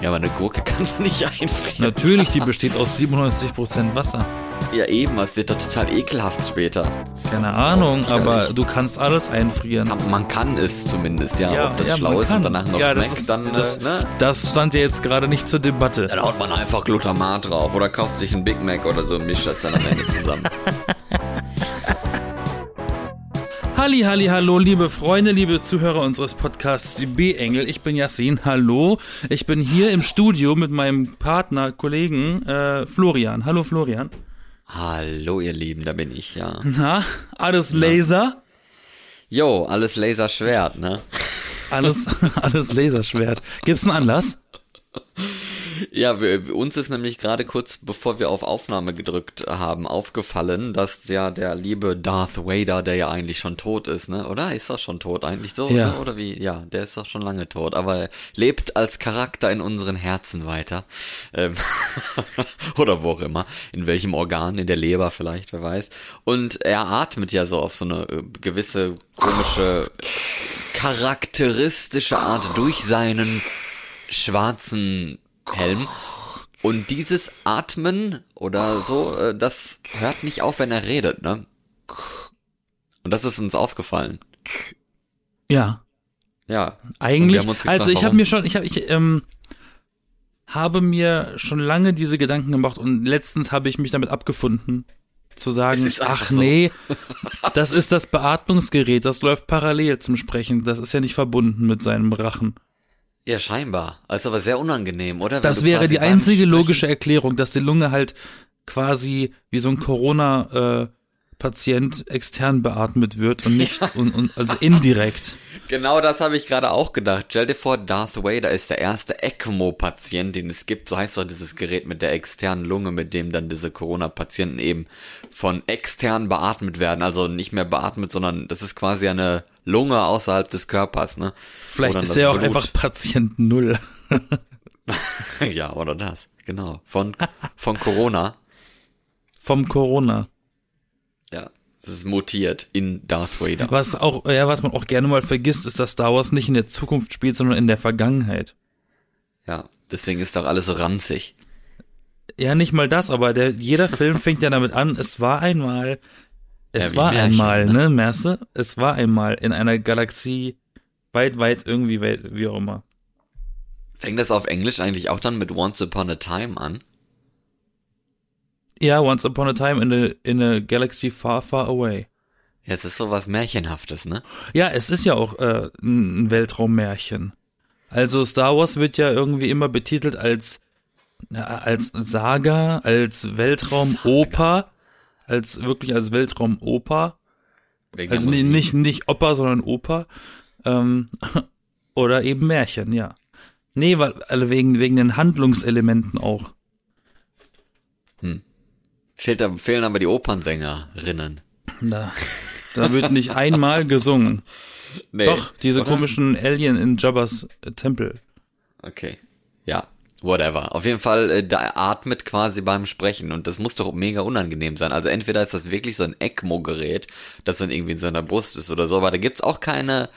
Ja, aber eine Gurke kannst du nicht einfrieren. Natürlich, die besteht aus 97% Wasser. Ja, eben, es wird doch total ekelhaft später. Keine Ahnung, Oh, aber widerlich. du kannst alles einfrieren. Kann, man kann es zumindest, ja. Ob das ja, schlau ist kann. und danach noch ja, schmeckt, das ist, dann, das, äh, ne? das stand ja jetzt gerade nicht zur Debatte. Dann haut man einfach Glutamat drauf oder kauft sich einen Big Mac oder so und mischt das dann am Ende zusammen. Halli, halli, hallo, liebe Freunde, liebe Zuhörer unseres Podcasts, die B-Engel. Ich bin Yassin, hallo. Ich bin hier im Studio mit meinem Partner, Kollegen äh, Florian. Hallo Florian. Hallo, ihr Lieben, da bin ich, ja. Na, alles Laser? Jo, alles Laserschwert, ne? Alles, alles Laserschwert. Gibt's einen Anlass? Ja, wir, uns ist nämlich gerade kurz bevor wir auf Aufnahme gedrückt haben, aufgefallen, dass ja der liebe Darth Vader, der ja eigentlich schon tot ist, ne? Oder? Ist er schon tot eigentlich so? Ja. Oder? oder wie? Ja, der ist doch schon lange tot, aber er lebt als Charakter in unseren Herzen weiter. Ähm, oder wo auch immer. In welchem Organ? In der Leber vielleicht, wer weiß. Und er atmet ja so auf so eine äh, gewisse komische, charakteristische Art durch seinen schwarzen Helm. Und dieses Atmen oder so, äh, das hört nicht auf, wenn er redet, ne? Und das ist uns aufgefallen. Ja. Ja. Eigentlich, gefragt, also ich habe mir schon, ich habe, ich ähm, habe mir schon lange diese Gedanken gemacht und letztens habe ich mich damit abgefunden, zu sagen, ach so. nee, das ist das Beatmungsgerät, das läuft parallel zum Sprechen, das ist ja nicht verbunden mit seinem Rachen. Ja, scheinbar. Das ist aber sehr unangenehm, oder? Wenn Das wäre die einzige logische Erklärung, dass die Lunge halt quasi wie so ein Corona äh, Patient extern beatmet wird und nicht und, und also indirekt. Genau das habe ich gerade auch gedacht. Stell dir vor, Darth Vader ist der erste ECMO-Patient, den es gibt. So heißt doch dieses Gerät mit der externen Lunge, mit dem dann diese Corona-Patienten eben von extern beatmet werden. Also nicht mehr beatmet, sondern das ist quasi eine Lunge außerhalb des Körpers, ne? Vielleicht ist er auch Blut. einfach Patient Null. ja, oder das. Genau. Von, von Corona. Vom Corona. Ja. Das ist mutiert in Darth Vader. Was auch, ja, was man auch gerne mal vergisst, ist, dass Star Wars nicht in der Zukunft spielt, sondern in der Vergangenheit. Ja. Deswegen ist doch alles so ranzig. Ja, nicht mal das, aber der, jeder Film fängt ja damit an, es war einmal, es Ja, war Märchen, einmal, ne? ne, Merce? Es war einmal in einer Galaxie weit, weit irgendwie, weit, wie auch immer. Fängt das auf Englisch eigentlich auch dann mit Once Upon a Time an? Ja, Once Upon a Time in a, in a Galaxy Far, Far Away. Ja, es ist so was Märchenhaftes, ne? Ja, es ist ja auch äh, ein Weltraummärchen. Also Star Wars wird ja irgendwie immer betitelt als als Saga, als Weltraumoper, als wirklich als Weltraumoper. Also Musik. nicht nicht Oper, sondern Oper. Ähm, oder eben Märchen, ja. Nee, weil also wegen wegen den Handlungselementen auch. Fehlt, da- fehlen aber die Opernsängerinnen. Da, da wird nicht einmal gesungen. Nee, Doch, diese oder? komischen Alien in Jabba's Tempel. Okay. Ja, whatever. Auf jeden Fall, äh, da atmet quasi beim Sprechen und das muss doch mega unangenehm sein. Also entweder ist das wirklich so ein ECMO-Gerät, das dann irgendwie in seiner Brust ist oder so, aber da gibt's auch keine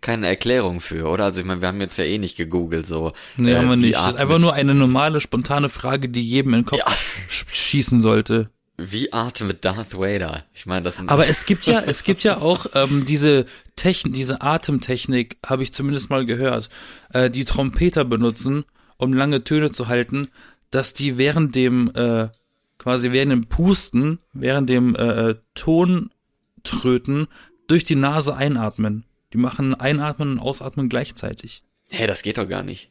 keine Erklärung für, oder? Also ich meine, wir haben jetzt ja eh nicht gegoogelt, so. Nee, äh, haben wir nicht. Das ist einfach nur eine normale, spontane Frage, die jedem in den Kopf Ja. sch schießen sollte. Wie atmet Darth Vader? Ich meine, das sind Aber es gibt ja, es gibt ja auch ähm, diese Technik, diese Atemtechnik, habe ich zumindest mal gehört, äh, die Trompeter benutzen, um lange Töne zu halten, dass die während dem, äh, quasi während dem Pusten, während dem äh, Tontröten durch die Nase einatmen. Die machen Einatmen und Ausatmen gleichzeitig. Hey, das geht doch gar nicht.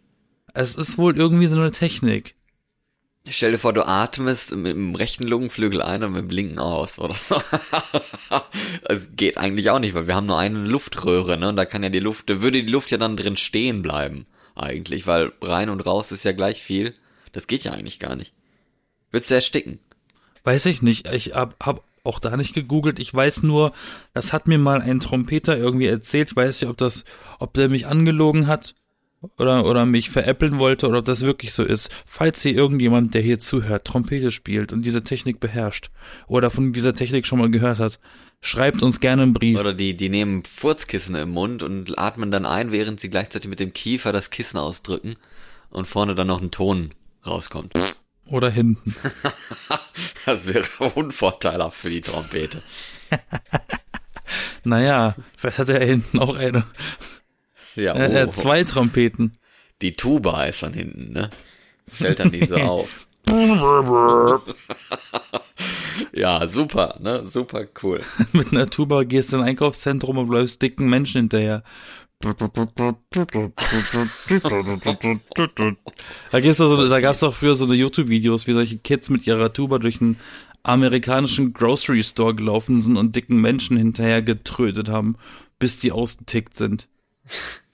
Es ist wohl irgendwie so eine Technik. Stell dir vor, du atmest mit dem rechten Lungenflügel ein und mit dem linken aus oder so. Es geht eigentlich auch nicht, weil wir haben nur eine Luftröhre, ne? Und da kann ja die Luft, da würde die Luft ja dann drin stehen bleiben, eigentlich, weil rein und raus ist ja gleich viel. Das geht ja eigentlich gar nicht. Würdest du ersticken? Weiß ich nicht. Ich hab, hab auch da nicht gegoogelt. Ich weiß nur, das hat mir mal ein Trompeter irgendwie erzählt. Ich weiß nicht, ob das, ob der mich angelogen hat oder, oder mich veräppeln wollte oder ob das wirklich so ist. Falls hier irgendjemand, der hier zuhört, Trompete spielt und diese Technik beherrscht oder von dieser Technik schon mal gehört hat, schreibt uns gerne einen Brief. Oder die, die nehmen Furzkissen im Mund und atmen dann ein, während sie gleichzeitig mit dem Kiefer das Kissen ausdrücken. und vorne dann noch ein Ton rauskommt. Oder hinten. Das wäre unvorteilhaft für die Trompete. Naja, vielleicht hat er hinten auch eine. Ja, Äh, äh, oh, zwei Trompeten. die Tuba ist dann hinten, ne? Das fällt dann nicht so auf. Ja, super, ne? Super cool. Mit einer Tuba gehst du in ein Einkaufszentrum und läufst dicken Menschen hinterher. Da gibt's so, da gab's doch früher so eine YouTube-Videos, wie solche Kids mit ihrer Tuba durch einen amerikanischen Grocery Store gelaufen sind und dicken Menschen hinterher getrötet haben, bis die ausgetickt sind.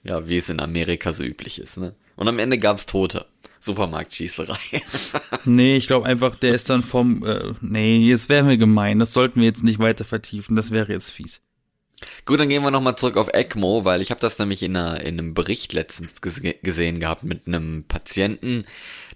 Ja, wie es in Amerika so üblich ist, ne? Und am Ende gab's Tote. Supermarktschießerei. Nee, ich glaube einfach, der ist dann vom, äh, nee, jetzt wäre mir gemein, das sollten wir jetzt nicht weiter vertiefen, das wäre jetzt fies. Gut, dann gehen wir nochmal zurück auf ECMO, weil ich habe das nämlich in, einer, in einem Bericht letztens gese gesehen gehabt mit einem Patienten,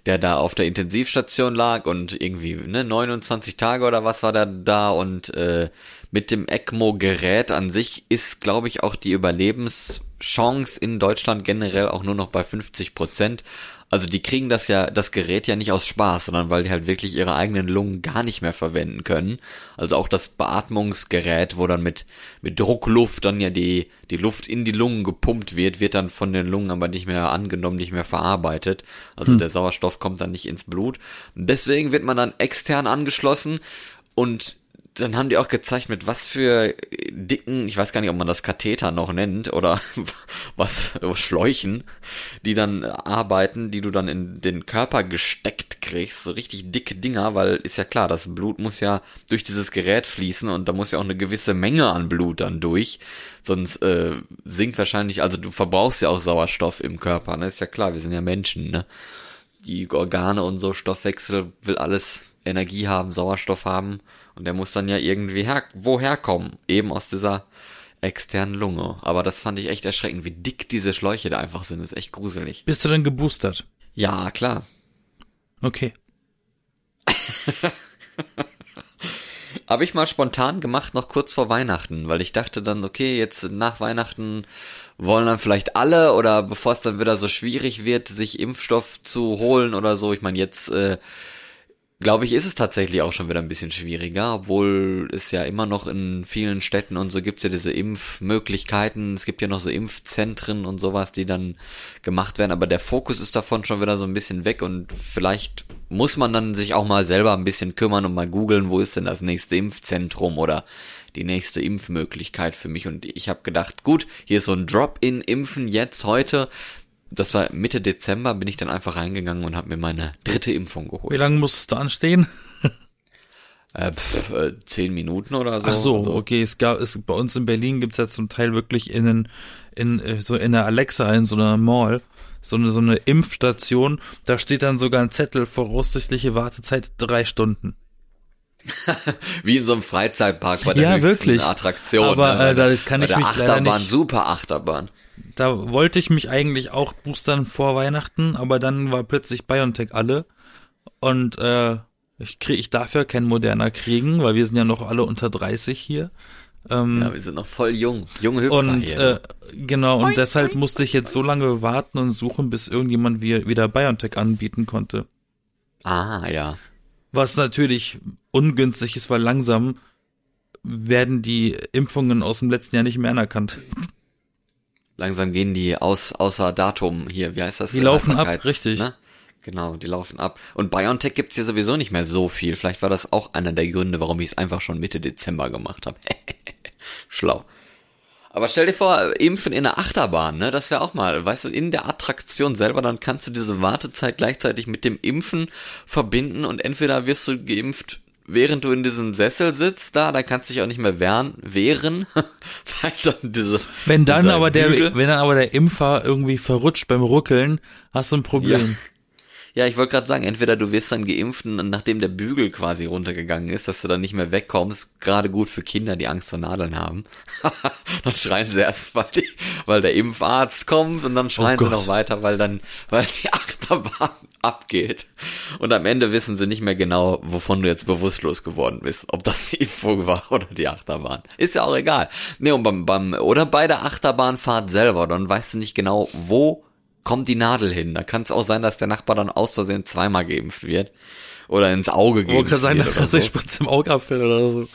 der da auf der Intensivstation lag und irgendwie ne 29 Tage oder was war der da und äh, mit dem ECMO-Gerät an sich ist, glaube ich, auch die Überlebenschance in Deutschland generell auch nur noch bei 50 Prozent. Also die kriegen das ja, das Gerät ja nicht aus Spaß, sondern weil die halt wirklich ihre eigenen Lungen gar nicht mehr verwenden können. Also auch das Beatmungsgerät, wo dann mit, mit Druckluft dann ja die, die Luft in die Lungen gepumpt wird, wird dann von den Lungen aber nicht mehr angenommen, nicht mehr verarbeitet. Also der Sauerstoff kommt dann nicht ins Blut. Deswegen wird man dann extern angeschlossen und dann haben die auch gezeigt, mit was für dicken, ich weiß gar nicht, ob man das Katheter noch nennt oder was, Schläuchen, die dann arbeiten, die du dann in den Körper gesteckt kriegst, so richtig dicke Dinger, weil ist ja klar, das Blut muss ja durch dieses Gerät fließen und da muss ja auch eine gewisse Menge an Blut dann durch, sonst äh, sinkt wahrscheinlich, also du verbrauchst ja auch Sauerstoff im Körper, ne, ist ja klar, wir sind ja Menschen, ne, die Organe und so, Stoffwechsel will alles Energie haben, Sauerstoff haben und der muss dann ja irgendwie her woher kommen, eben aus dieser externen Lunge. Aber das fand ich echt erschreckend, wie dick diese Schläuche da einfach sind, das ist echt gruselig. Bist du denn geboostert? Ja, klar. Okay. Habe ich mal spontan gemacht, noch kurz vor Weihnachten, weil ich dachte dann, okay, jetzt nach Weihnachten wollen dann vielleicht alle oder bevor es dann wieder so schwierig wird, sich Impfstoff zu holen oder so. Ich meine, jetzt äh, glaube ich, ist es tatsächlich auch schon wieder ein bisschen schwieriger, obwohl es ja immer noch in vielen Städten und so gibt's ja diese Impfmöglichkeiten. Es gibt ja noch so Impfzentren und sowas, die dann gemacht werden, aber der Fokus ist davon schon wieder so ein bisschen weg und vielleicht muss man dann sich auch mal selber ein bisschen kümmern und mal googeln, wo ist denn das nächste Impfzentrum oder die nächste Impfmöglichkeit für mich. Und ich habe gedacht, gut, hier ist so ein Drop-in-Impfen jetzt heute das war Mitte Dezember, bin ich dann einfach reingegangen und habe mir meine dritte Impfung Wie geholt. lange musst du anstehen? Äh, pf, äh, zehn Minuten oder so. Ach so, Also, okay. Es gab, es, bei uns in Berlin gibt's ja zum Teil wirklich in, den- in äh, so in der Alexa, in so einer Mall, so eine, so eine Impfstation. Da steht dann sogar ein Zettel, voraussichtliche Wartezeit drei Stunden. Wie in so einem Freizeitpark bei der Ja, wirklich. Attraktion. Aber, ne? äh, da kann bei ich der mich leider Achterbahn, nicht- super Achterbahn. Da wollte ich mich eigentlich auch boostern vor Weihnachten, aber dann war plötzlich BioNTech alle. Und äh, ich krieg, ich darf ja kein Moderner kriegen, weil wir sind ja noch alle unter 30 hier. Ähm, Ja, wir sind noch voll jung. Junge Hüpfer Und hier. äh, genau, und deshalb musste ich jetzt so lange warten und suchen, bis irgendjemand wie- wieder BioNTech anbieten konnte. ah, ja. Was natürlich ungünstig ist, weil langsam werden die Impfungen aus dem letzten Jahr nicht mehr anerkannt. Langsam gehen die aus, außer Datum hier, wie heißt das? Die laufen ab, richtig. Ne? Genau, die laufen ab. Und BioNTech gibt's hier sowieso nicht mehr so viel. Vielleicht war das auch einer der Gründe, warum ich es einfach schon Mitte Dezember gemacht habe. Schlau. Aber stell dir vor, Impfen in der Achterbahn, ne? Das wäre auch mal, weißt du, in der Attraktion selber, dann kannst du diese Wartezeit gleichzeitig mit dem Impfen verbinden und entweder wirst du geimpft, während du in diesem Sessel sitzt, da, da kannst du dich auch nicht mehr wehren, wehren, weil dann diese, Wenn dann aber der, Bügel- wenn dann aber der Impfer irgendwie verrutscht beim Ruckeln, hast du ein Problem. Ja, ich wollte gerade sagen, entweder du wirst dann geimpft und nachdem der Bügel quasi runtergegangen ist, dass du dann nicht mehr wegkommst, gerade gut für Kinder, die Angst vor Nadeln haben. dann schreien sie erst, weil, die, weil der Impfarzt kommt und dann schreien sie Gott. noch weiter, weil dann, weil die Achterbahn abgeht. Und am Ende wissen sie nicht mehr genau, wovon du jetzt bewusstlos geworden bist. Ob das die Impfung war oder die Achterbahn. Ist ja auch egal. Nee, und beim, beim, oder bei der Achterbahnfahrt selber, dann weißt du nicht genau, wo kommt die Nadel hin. Da kann es auch sein, dass der Nachbar dann aus Versehen zweimal geimpft wird. Oder ins Auge geimpft kann sein, wird dass oder die so. Spritze im Augapfel oder so.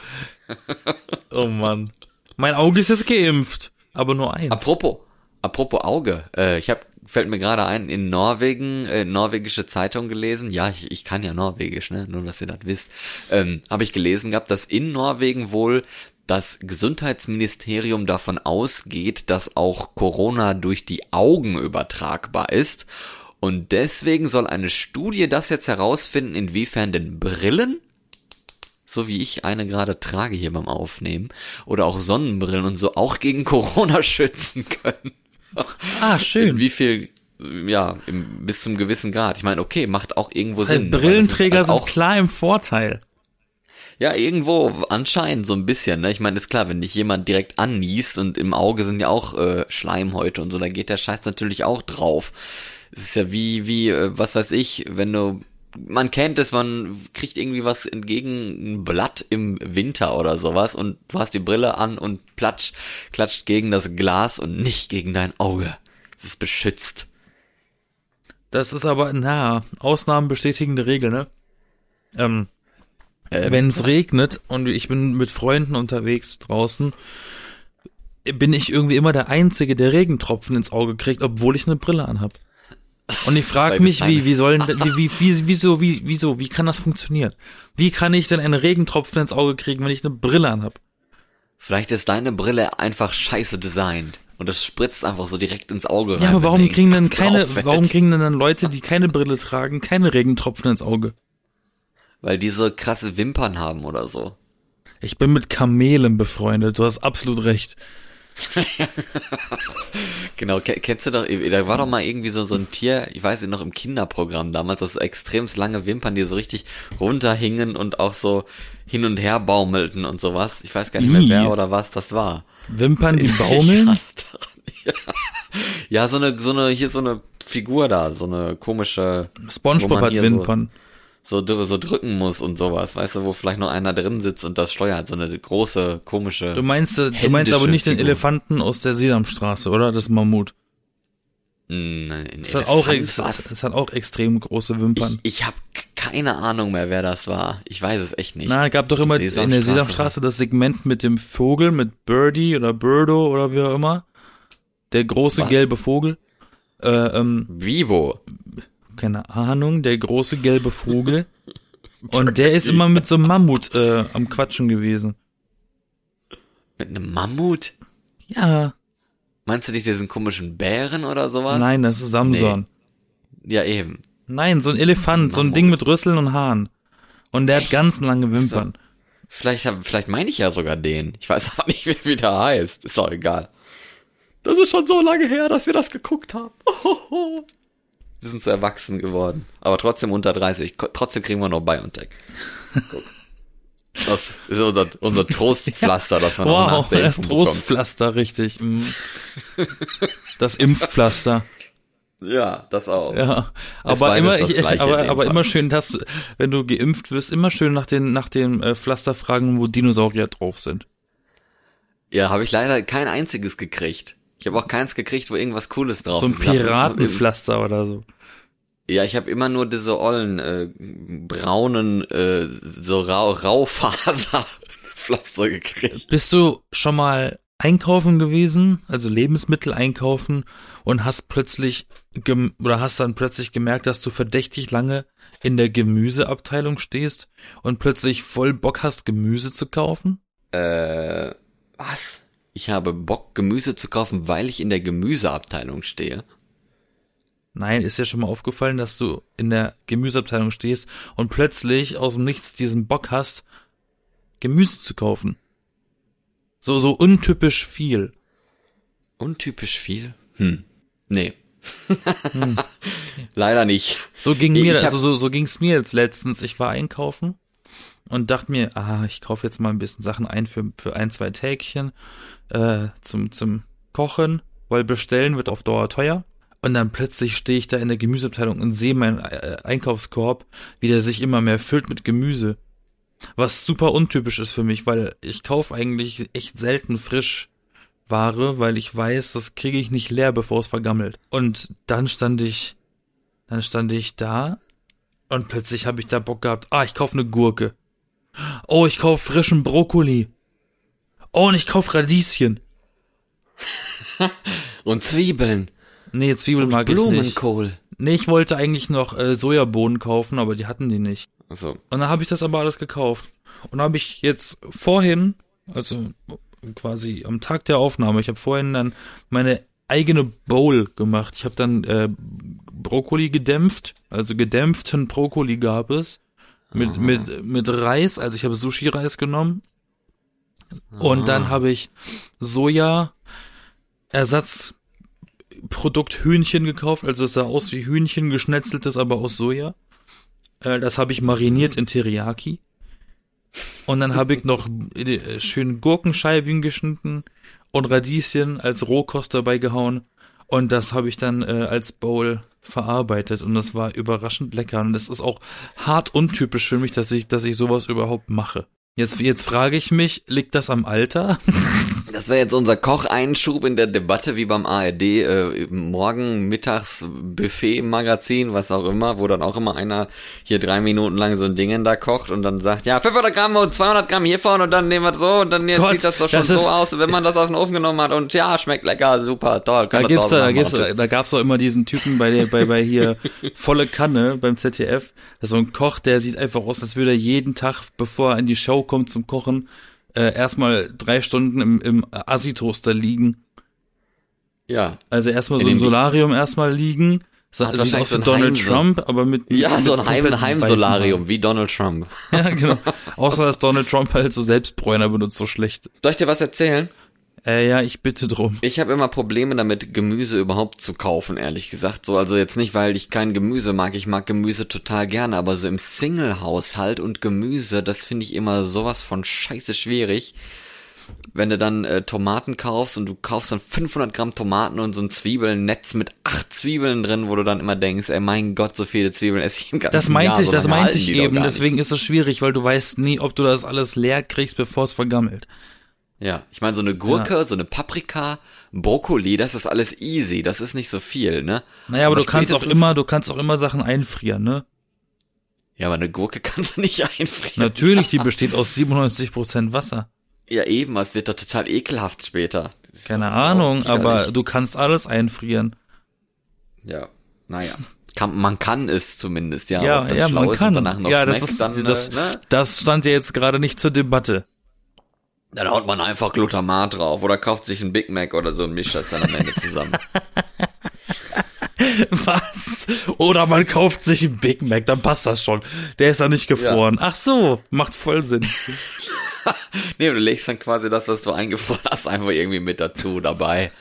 oh Mann. Mein Auge ist jetzt geimpft, aber nur eins. Apropos, apropos Auge, äh, ich habe fällt mir gerade ein, in Norwegen, äh, norwegische Zeitung gelesen, ja, ich, ich kann ja Norwegisch, ne, nur dass ihr das wisst, ähm, habe ich gelesen gehabt, dass in Norwegen wohl das Gesundheitsministerium davon ausgeht, dass auch Corona durch die Augen übertragbar ist. Und deswegen soll eine Studie das jetzt herausfinden, inwiefern denn Brillen so wie ich eine gerade trage hier beim Aufnehmen, oder auch Sonnenbrillen und so auch gegen Corona schützen können. Ah, schön. In wie viel, ja, im, bis zum gewissen Grad. Ich meine, okay, macht auch irgendwo Das heißt, Sinn. Brillenträger ist sind halt auch, klar im Vorteil. Ja, irgendwo anscheinend so ein bisschen. Ne? Ich meine, ist klar, wenn dich jemand direkt anniest und im Auge sind ja auch äh, Schleimhäute und so, da geht der Scheiß natürlich auch drauf. Es ist ja wie, wie, äh, was weiß ich, wenn du man kennt es, man kriegt irgendwie was entgegen ein Blatt im Winter oder sowas und du hast die Brille an und platsch, klatscht gegen das Glas und nicht gegen dein Auge. Es ist beschützt. Das ist aber, na, Ausnahmen bestätigen die Regel, ne? Ähm, Ähm, wenn es regnet und ich bin mit Freunden unterwegs draußen, bin ich irgendwie immer der Einzige, der Regentropfen ins Auge kriegt, obwohl ich eine Brille anhab. Und ich frage mich, das wie, wie sollen, wie, wie, wie, wieso, wie, wieso, wie kann das funktionieren? Wie kann ich denn einen Regentropfen ins Auge kriegen, wenn ich eine Brille anhab? Vielleicht ist deine Brille einfach scheiße designt und es spritzt einfach so direkt ins Auge rein. Ja, aber warum kriegen denn keine, warum kriegen denn dann Leute, die keine Brille tragen, keine Regentropfen ins Auge? Weil die so krasse Wimpern haben oder so. Ich bin mit Kamelen befreundet, du hast absolut recht. Genau, ke- kennst du doch, da war doch mal irgendwie so, so ein Tier, ich weiß nicht, noch im Kinderprogramm damals, das extremst lange Wimpern, die so richtig runterhingen und auch so hin und her baumelten und sowas. Ich weiß gar nicht mehr, wer oder was das war. Wimpern, die baumeln? Ja. ja, so eine, so eine, hier so eine Figur da, so eine komische, SpongeBob hat Wimpern. so, so, so drücken muss und sowas, weißt du, wo vielleicht noch einer drin sitzt und das steuert, so eine große, komische. Du meinst, äh, du meinst aber nicht den Figur. Elefanten aus der Sesamstraße, oder? Das Mammut. Hm, ein Das hat auch, was? das hat auch extrem große Wimpern. Ich, ich habe keine Ahnung mehr, wer das war. Ich weiß es echt nicht. Na, gab doch immer in der Sesamstraße das Segment mit dem Vogel, mit Birdie oder Birdo oder wie auch immer. Der große Was? gelbe Vogel. Äh, ähm, Vivo. Keine Ahnung, der große gelbe Vogel. Und der ist immer mit so einem Mammut äh, am Quatschen gewesen. Mit einem Mammut? Ja, Meinst du nicht diesen komischen Bären oder sowas? nein, das ist Samson. Ja, eben. Nein, so ein Elefant, so ein Mammut. Ding mit Rüsseln und Haaren. Und der hat Echt? ganz lange Wimpern. Vielleicht, hab, vielleicht meine ich ja sogar den. Ich weiß aber nicht, wie, wie der heißt. Ist doch egal. Das ist schon so lange her, dass wir das geguckt haben. Wir sind so erwachsen geworden. Aber trotzdem unter 30. Ko- Trotzdem kriegen wir noch BioNTech. Guck. Das ist unser, unser Trostpflaster, das man auch nach Wow, der das Impfung bekommt. Trostpflaster, richtig. mm. Das Impfpflaster. Ja, das auch. Ja, aber immer, ich, aber, aber immer schön, dass, du, wenn du geimpft wirst, immer schön nach den, nach den äh, Pflaster fragen, wo Dinosaurier drauf sind. Ja, habe ich leider kein einziges gekriegt. Ich habe auch keins gekriegt, wo irgendwas Cooles drauf so ein ist. Ich hab- Piratenpflaster oder so. Ja, ich habe immer nur diese ollen, äh, braunen, äh, so rau Raufaserpflaster gekriegt. Bist du schon mal einkaufen gewesen, also Lebensmittel einkaufen und hast plötzlich gem oder hast dann plötzlich gemerkt, dass du verdächtig lange in der Gemüseabteilung stehst und plötzlich voll Bock hast, Gemüse zu kaufen? Äh, was? Ich habe Bock, Gemüse zu kaufen, weil ich in der Gemüseabteilung stehe. Nein, ist dir schon mal aufgefallen, dass du in der Gemüseabteilung stehst und plötzlich aus dem Nichts diesen Bock hast, Gemüse zu kaufen. So, so untypisch viel. Untypisch viel? Hm. Nee. Leider nicht. So ging mir, also so, so ging's mir jetzt letztens. Ich war einkaufen und dachte mir, ah, ich kaufe jetzt mal ein bisschen Sachen ein für, für ein, zwei Tägchen äh, zum, zum Kochen, weil bestellen wird auf Dauer teuer. Und dann plötzlich stehe ich da in der Gemüseabteilung und sehe meinen äh, Einkaufskorb, wie der sich immer mehr füllt mit Gemüse. Was super untypisch ist für mich, weil ich kaufe eigentlich echt selten frisch Ware, weil ich weiß, das kriege ich nicht leer, bevor es vergammelt. Und dann stand ich, dann stand ich da und plötzlich habe ich da Bock gehabt. Ah, ich kaufe eine Gurke. Oh, ich kaufe frischen Brokkoli. Oh, und ich kaufe Radieschen. Und Zwiebeln. Nee, Zwiebeln mag ich nicht. Blumenkohl. Nee, ich wollte eigentlich noch äh, Sojabohnen kaufen, aber die hatten die nicht. Also, Und dann habe ich das aber alles gekauft. Und habe ich jetzt vorhin, also quasi am Tag der Aufnahme, ich habe vorhin dann meine eigene Bowl gemacht. Ich habe dann äh, Brokkoli gedämpft, also gedämpften Brokkoli gab es mit mit mit Reis, also ich habe Sushi Reis genommen. Und dann habe ich Soja Ersatzprodukt Hühnchen gekauft, also es sah aus wie Hühnchen geschnetzeltes, aber aus Soja. Äh, das habe ich mariniert in Teriyaki. Und dann habe ich noch äh, schön Gurkenscheiben geschnitten und Radieschen als Rohkost dabei gehauen. Und das habe ich dann äh, als Bowl verarbeitet und das war überraschend lecker. Und es ist auch hart untypisch für mich, dass ich, dass ich sowas überhaupt mache. Jetzt, jetzt frage ich mich, liegt das am Alter? das wäre jetzt unser Kocheinschub in der Debatte wie beim ARD, äh, morgen, mittags, Buffet, Magazin, was auch immer, wo dann auch immer einer hier drei Minuten lang so ein Ding da kocht und dann sagt, ja, 500 Gramm und 200 Gramm hiervon und dann nehmen wir so und dann jetzt Gott, sieht das doch schon das so aus, wenn man das aus dem Ofen genommen hat und ja, schmeckt lecker, super, toll. Da können wir gibt's da, da gibt's, nachmachen. da gab's doch immer diesen Typen bei der, bei, bei hier volle Kanne beim ZDF. Das ist so ein Koch, der sieht einfach aus, als würde er jeden Tag, bevor er in die Show kommt zum Kochen, äh, erstmal drei Stunden im, im Assi-Toaster liegen. Ja. Also erstmal so im Solarium erstmal liegen. Hat Sieht aus so Donald Heim- Trump, aber mit Ja, mit so ein Heim, Heimsolarium, wie Donald Trump. Ja, genau. Außer dass Donald Trump halt so Selbstbräuner benutzt, so schlecht. Soll ich dir was erzählen? Äh, ja, ich bitte drum. Ich habe immer Probleme damit, Gemüse überhaupt zu kaufen, ehrlich gesagt. So, also jetzt nicht, weil ich kein Gemüse mag. Ich mag Gemüse total gerne, aber so im Single-Haushalt und Gemüse, das finde ich immer sowas von scheiße schwierig. Wenn du dann äh, Tomaten kaufst und du kaufst dann 500 Gramm Tomaten und so ein Zwiebelnetz mit acht Zwiebeln drin, wo du dann immer denkst, ey, mein Gott, so viele Zwiebeln esse ich im ganzen Das meinte Jahr. ich, so das meinte ich eben. Deswegen ist es schwierig, weil du weißt nie, ob du das alles leer kriegst, bevor es vergammelt. Ja, ich meine, so eine Gurke, so eine Paprika, Brokkoli, das ist alles easy, das ist nicht so viel, ne? Naja, aber, du kannst auch immer, du kannst auch immer Sachen einfrieren, ne? Ja, aber eine Gurke kannst du nicht einfrieren. Natürlich, die besteht aus 97% Wasser. Ja, eben, es wird doch total ekelhaft später. Keine Ahnung, aber du kannst alles einfrieren. Ja, naja. Kann, man kann es zumindest, ja. Ja, ja, man kann. Ja, das ist, dann, das, äh, ne? das stand ja jetzt gerade nicht zur Debatte. Dann haut man einfach Glutamat drauf oder kauft sich einen Big Mac oder so und mischt das dann am Ende zusammen. Was? Oder man kauft sich einen Big Mac, dann passt das schon. Der ist ja nicht gefroren. Ach so, macht voll Sinn. nee, du legst dann quasi das, was du eingefroren hast, einfach irgendwie mit dazu dabei.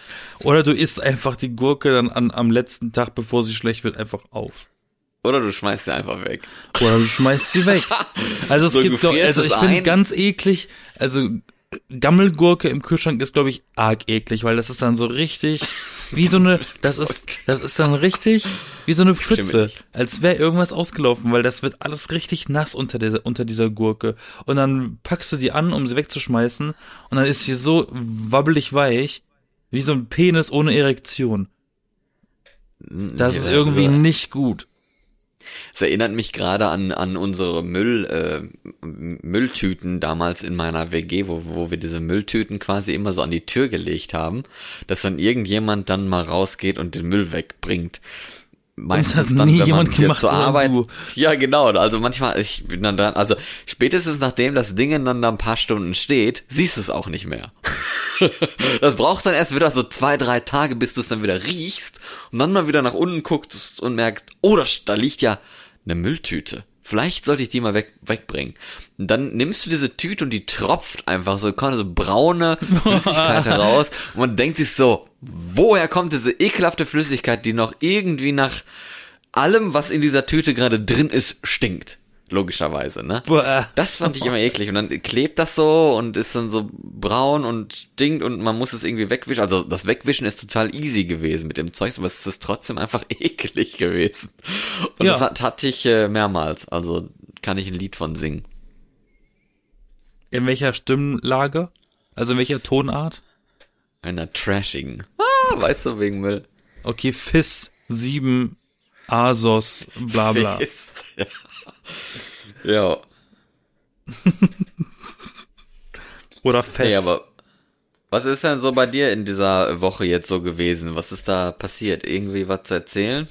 Oder du isst einfach die Gurke dann an, am letzten Tag, bevor sie schlecht wird, einfach auf. Oder du schmeißt sie einfach weg. Oder du schmeißt sie weg. Also es So, gibt doch, also ich finde ein. ganz eklig, also Gammelgurke im Kühlschrank ist, glaube ich, arg eklig, weil das ist dann so richtig, wie so eine, das ist, das ist dann richtig, wie so eine Pfütze, als wäre irgendwas ausgelaufen, weil das wird alles richtig nass unter dieser, unter dieser Gurke. Und dann packst du die an, um sie wegzuschmeißen, und dann ist sie so wabbelig weich, wie so ein Penis ohne Erektion. Das ist irgendwie ja. nicht gut. Es erinnert mich gerade an, an unsere Müll, äh, Mülltüten damals in meiner WG, wo, wo wir diese Mülltüten quasi immer so an die Tür gelegt haben, dass dann irgendjemand dann mal rausgeht und den Müll wegbringt. Meistens hat dann, nie jemand gemacht, zur Arbeit. du. Ja, genau. Also manchmal, ich bin dann dran, also spätestens nachdem das Ding dann da ein paar Stunden steht, siehst du es auch nicht mehr. das braucht dann erst wieder so zwei, drei Tage, bis du es dann wieder riechst und dann mal wieder nach unten guckst und merkst, oh, da, da liegt ja eine Mülltüte. Vielleicht sollte ich die mal weg, wegbringen. Und dann nimmst du diese Tüte und die tropft einfach so, kommt so braune Flüssigkeit heraus und man denkt sich so, woher kommt diese ekelhafte Flüssigkeit, die noch irgendwie nach allem, was in dieser Tüte gerade drin ist, stinkt. Logischerweise, ne? Boah. Das fand ich immer eklig. Und dann klebt das so und ist dann so braun und stinkt und man muss es irgendwie wegwischen. Also das Wegwischen ist total easy gewesen mit dem Zeug, aber es ist trotzdem einfach eklig gewesen. Und Ja. das hat, hatte ich äh, mehrmals. Also kann ich ein Lied von singen. In welcher Stimmlage? Also in welcher Tonart? Einer trashigen. Ah, weißt du, wegen Müll. Okay, FIS 7, Asos, bla bla. Fist, ja. ja. Oder FES. Nee, aber was ist denn so bei dir in dieser Woche jetzt so gewesen? Was ist da passiert? Irgendwie was zu erzählen?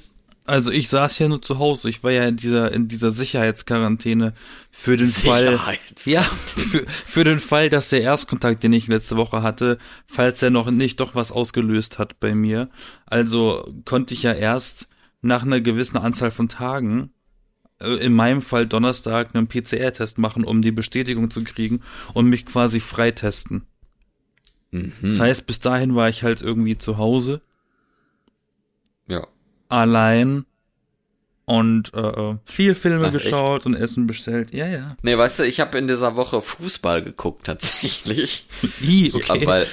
Also ich saß ja nur zu Hause. Ich war ja in dieser in dieser Sicherheitsquarantäne für den Fall. Ja, für, für den Fall, dass der Erstkontakt, den ich letzte Woche hatte, falls er noch nicht doch was ausgelöst hat bei mir. Also konnte ich ja erst nach einer gewissen Anzahl von Tagen in meinem Fall Donnerstag einen PCR-Test machen, um die Bestätigung zu kriegen und mich quasi freitesten. Mhm. Das heißt, bis dahin war ich halt irgendwie zu Hause Ja. allein und äh, viel Filme Ach, geschaut und Essen bestellt. Ja, ja. Nee, weißt du, ich habe in dieser Woche Fußball geguckt tatsächlich. I, Ja, okay. weil,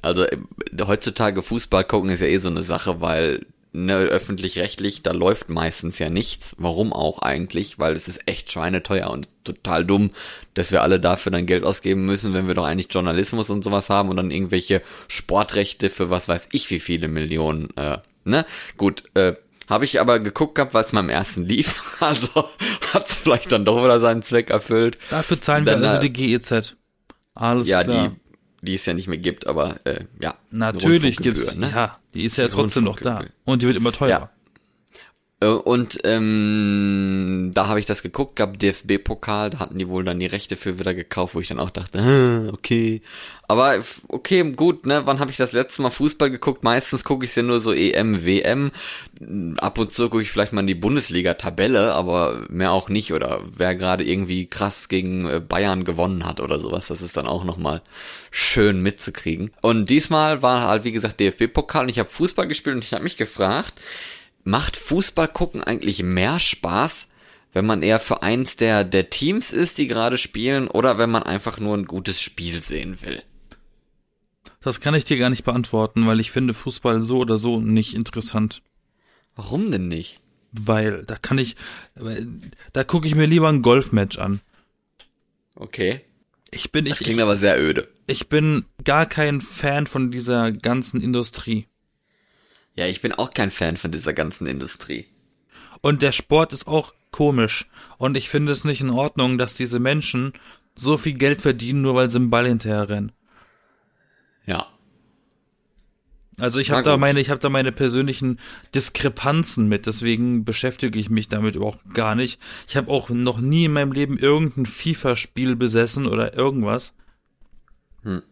also äh, heutzutage Fußball gucken ist ja eh so eine Sache, weil ne, öffentlich-rechtlich, da läuft meistens ja nichts. Warum auch eigentlich? Weil es ist echt schweineteuer und total dumm, dass wir alle dafür dann Geld ausgeben müssen, wenn wir doch eigentlich Journalismus und sowas haben und dann irgendwelche Sportrechte für was weiß ich wie viele Millionen, äh, ne? Gut, äh, habe ich aber geguckt gehabt, weil es meinem ersten lief. Also hat's vielleicht dann doch wieder seinen Zweck erfüllt. Dafür zahlen wir Dann, also äh, die GEZ. Alles ja, klar. die, die es ja nicht mehr gibt, aber äh, ja. Natürlich gibt's, ne? ja, die ist ja Die trotzdem noch da. Und die wird immer teurer. Ja. Äh, Und ähm, da habe ich das geguckt, gab DFB-Pokal, da hatten die wohl dann die Rechte für wieder gekauft, wo ich dann auch dachte, okay. Aber okay, gut, ne? Wann habe ich das letzte Mal Fußball geguckt? Meistens gucke ich ja nur so EM, WM. Ab und zu gucke ich vielleicht mal in die Bundesliga-Tabelle, aber mehr auch nicht. Oder wer gerade irgendwie krass gegen äh, Bayern gewonnen hat oder sowas. Das ist dann auch nochmal schön mitzukriegen. Und diesmal war halt, wie gesagt, DFB-Pokal und ich habe Fußball gespielt und ich habe mich gefragt, macht Fußball gucken eigentlich mehr Spaß, wenn man eher für eins der, der Teams ist, die gerade spielen, oder wenn man einfach nur ein gutes Spiel sehen will? Das kann ich dir gar nicht beantworten, weil ich finde Fußball so oder so nicht interessant. Warum denn nicht? Weil da kann ich, da gucke ich mir lieber ein Golfmatch an. Okay. Ich bin, Das ich, klingt ich, aber sehr öde. ich bin gar kein Fan von dieser ganzen Industrie. Ja, ich bin auch kein Fan von dieser ganzen Industrie. Und der Sport ist auch komisch. Und ich finde es nicht in Ordnung, dass diese Menschen so viel Geld verdienen, nur weil sie einen Ball hinterher rennen. Ja. Also ich habe da meine, ich habe da meine persönlichen Diskrepanzen mit, deswegen beschäftige ich mich damit auch gar nicht. Ich habe auch noch nie in meinem Leben irgendein FIFA-Spiel besessen oder irgendwas. Hm.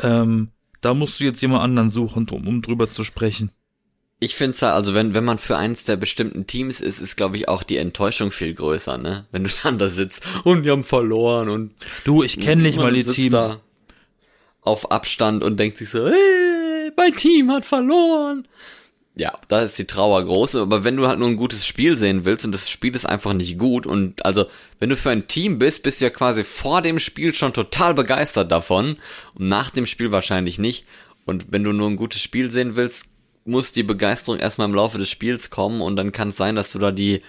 Ähm, da musst du jetzt jemand anderen suchen, um, um drüber zu sprechen. Ich finde halt, also wenn, wenn man für eins der bestimmten Teams ist, ist glaube ich auch die Enttäuschung viel größer, ne? Wenn du dann da sitzt und die haben verloren und Du, ich kenne nicht mal die Teams. auf Abstand und denkt sich so, hey, mein Team hat verloren. Ja, da ist die Trauer groß, aber wenn du halt nur ein gutes Spiel sehen willst und das Spiel ist einfach nicht gut und also, wenn du für ein Team bist, bist du ja quasi vor dem Spiel schon total begeistert davon und nach dem Spiel wahrscheinlich nicht und wenn du nur ein gutes Spiel sehen willst, muss die Begeisterung erstmal im Laufe des Spiels kommen und dann kann es sein, dass du da die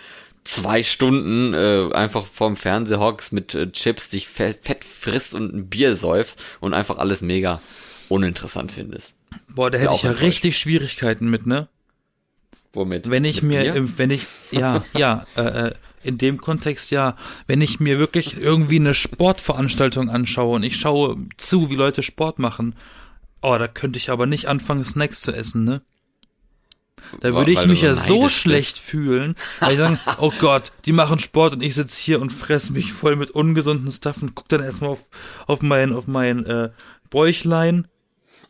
zwei Stunden äh, einfach vorm Fernseher hockst mit äh, Chips, dich fett, fett frisst und ein Bier säufst und einfach alles mega uninteressant findest. Boah, da hätte ich ja richtig Schwierigkeiten mit, ne? Womit? Wenn ich Mit mir, Bier? wenn ich, ja, ja, äh, äh, in dem Kontext ja, wenn ich mir wirklich irgendwie eine Sportveranstaltung anschaue und ich schaue zu, wie Leute Sport machen, oh, da könnte ich aber nicht anfangen, Snacks zu essen, ne? Da würde ich mich so ja so schlecht fühlen, weil ich sagen, oh Gott, die machen Sport und ich sitze hier und fress mich voll mit ungesunden Stuff und guck dann erstmal auf, auf mein, auf mein äh, Bäuchlein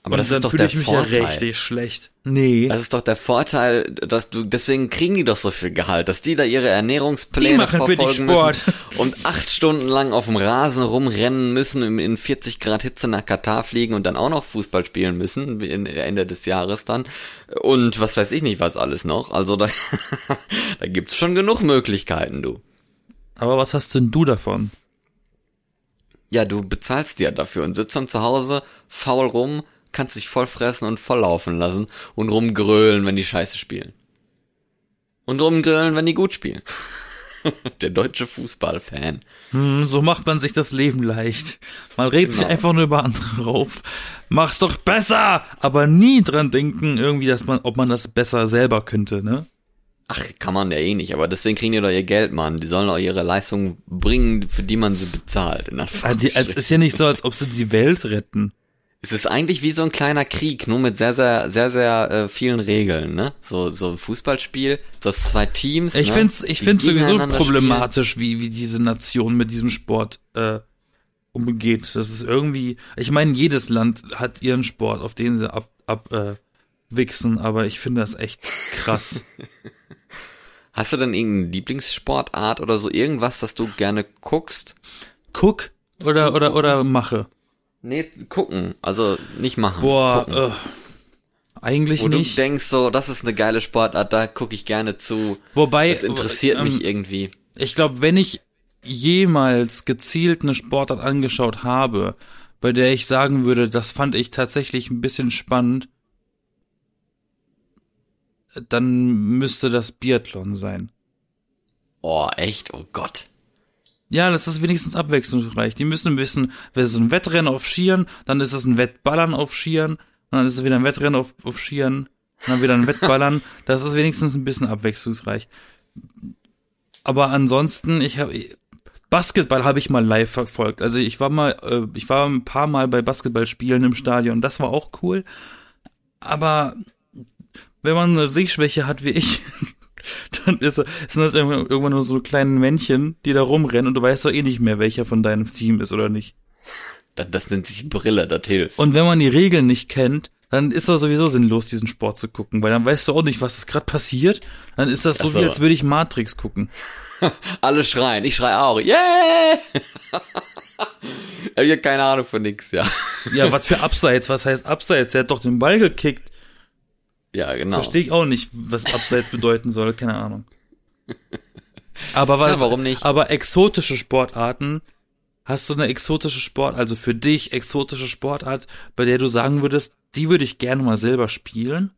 Aber und das dann ist doch fühle der ich mich Vorteil. ja richtig schlecht. Nee. Das ist doch der Vorteil, dass du, deswegen kriegen die doch so viel Gehalt, dass die da ihre Ernährungspläne Die machen für dich verfolgen Sport. müssen und acht Stunden lang auf dem Rasen rumrennen müssen, in 40 Grad Hitze nach Katar fliegen und dann auch noch Fußball spielen müssen, Ende des Jahres dann. Und was weiß ich nicht, was alles noch. Also da, da gibt's schon genug Möglichkeiten, du. Aber was hast denn du davon? Ja, du bezahlst dir dafür und sitzt dann zu Hause faul rum, kannst dich voll fressen und voll laufen lassen und rumgrölen, wenn die Scheiße spielen. Und rumgrölen, wenn die gut spielen. Der deutsche Fußballfan. Hm, so macht man sich das Leben leicht. Man sich Genau. einfach nur über andere auf. Mach's doch besser! Aber nie dran denken, irgendwie, dass man, ob man das besser selber könnte, ne? Ach, kann man ja eh nicht, aber deswegen kriegen die doch ihr Geld, Mann. Die sollen auch ihre Leistung bringen, für die man sie bezahlt. Also, es ist ja nicht so, als ob sie die Welt retten. Es ist eigentlich wie so ein kleiner Krieg, nur mit sehr, sehr, sehr, sehr äh, vielen Regeln, ne? So, so ein Fußballspiel, so zwei Teams. Ich ne? find's, ich find's sowieso problematisch, wie, wie diese Nation mit diesem Sport äh, umgeht. Das ist irgendwie, ich meine, jedes Land hat ihren Sport, auf den sie ab, ab äh, wichsen, aber ich finde das echt krass. Hast du denn irgendeine Lieblingssportart oder so irgendwas, das du gerne guckst? Guck oder, oder, oder mache. Nee, gucken, also nicht machen. Boah, gucken. äh, eigentlich Wo nicht. du denkst so, das ist eine geile Sportart, da gucke ich gerne zu. Wobei, Das interessiert ähm, mich irgendwie. Ich glaube, wenn ich jemals gezielt eine Sportart angeschaut habe, bei der ich sagen würde, das fand ich tatsächlich ein bisschen spannend, dann müsste das Biathlon sein. Oh, echt? Oh Gott. Ja, das ist wenigstens abwechslungsreich. Die müssen wissen, wenn es ein Wettrennen auf Skiern, dann ist es ein Wettballern auf Skiern, dann ist es wieder ein Wettrennen auf, auf Skiern, dann wieder ein Wettballern. Das ist wenigstens ein bisschen abwechslungsreich. Aber ansonsten, ich habe Basketball habe ich mal live verfolgt. Also ich war mal, äh, ich war ein paar Mal bei Basketballspielen im Stadion. Das war auch cool. Aber wenn man eine Sehschwäche hat wie ich, dann ist, sind das irgendwann irgendwann nur so kleine Männchen, die da rumrennen und du weißt doch eh nicht mehr, welcher von deinem Team ist oder nicht. Das, das nennt sich Brille, das hilft. Und wenn man die Regeln nicht kennt, dann ist doch sowieso sinnlos, diesen Sport zu gucken, weil dann weißt du auch nicht, was ist gerade passiert. Dann ist das so Ach so. wie, als würde ich Matrix gucken. Alle schreien, ich schrei auch. Yeah! ich hab keine Ahnung von nix, ja. Ja, was für Abseits? Was heißt Abseits? Er hat doch den Ball gekickt. Ja, genau. Verstehe ich auch nicht, was Abseits bedeuten soll, keine Ahnung. Aber was, Ja, warum nicht? Aber exotische Sportarten, hast du eine exotische Sport, also für dich exotische Sportart, bei der du sagen würdest, die würde ich gerne mal selber spielen?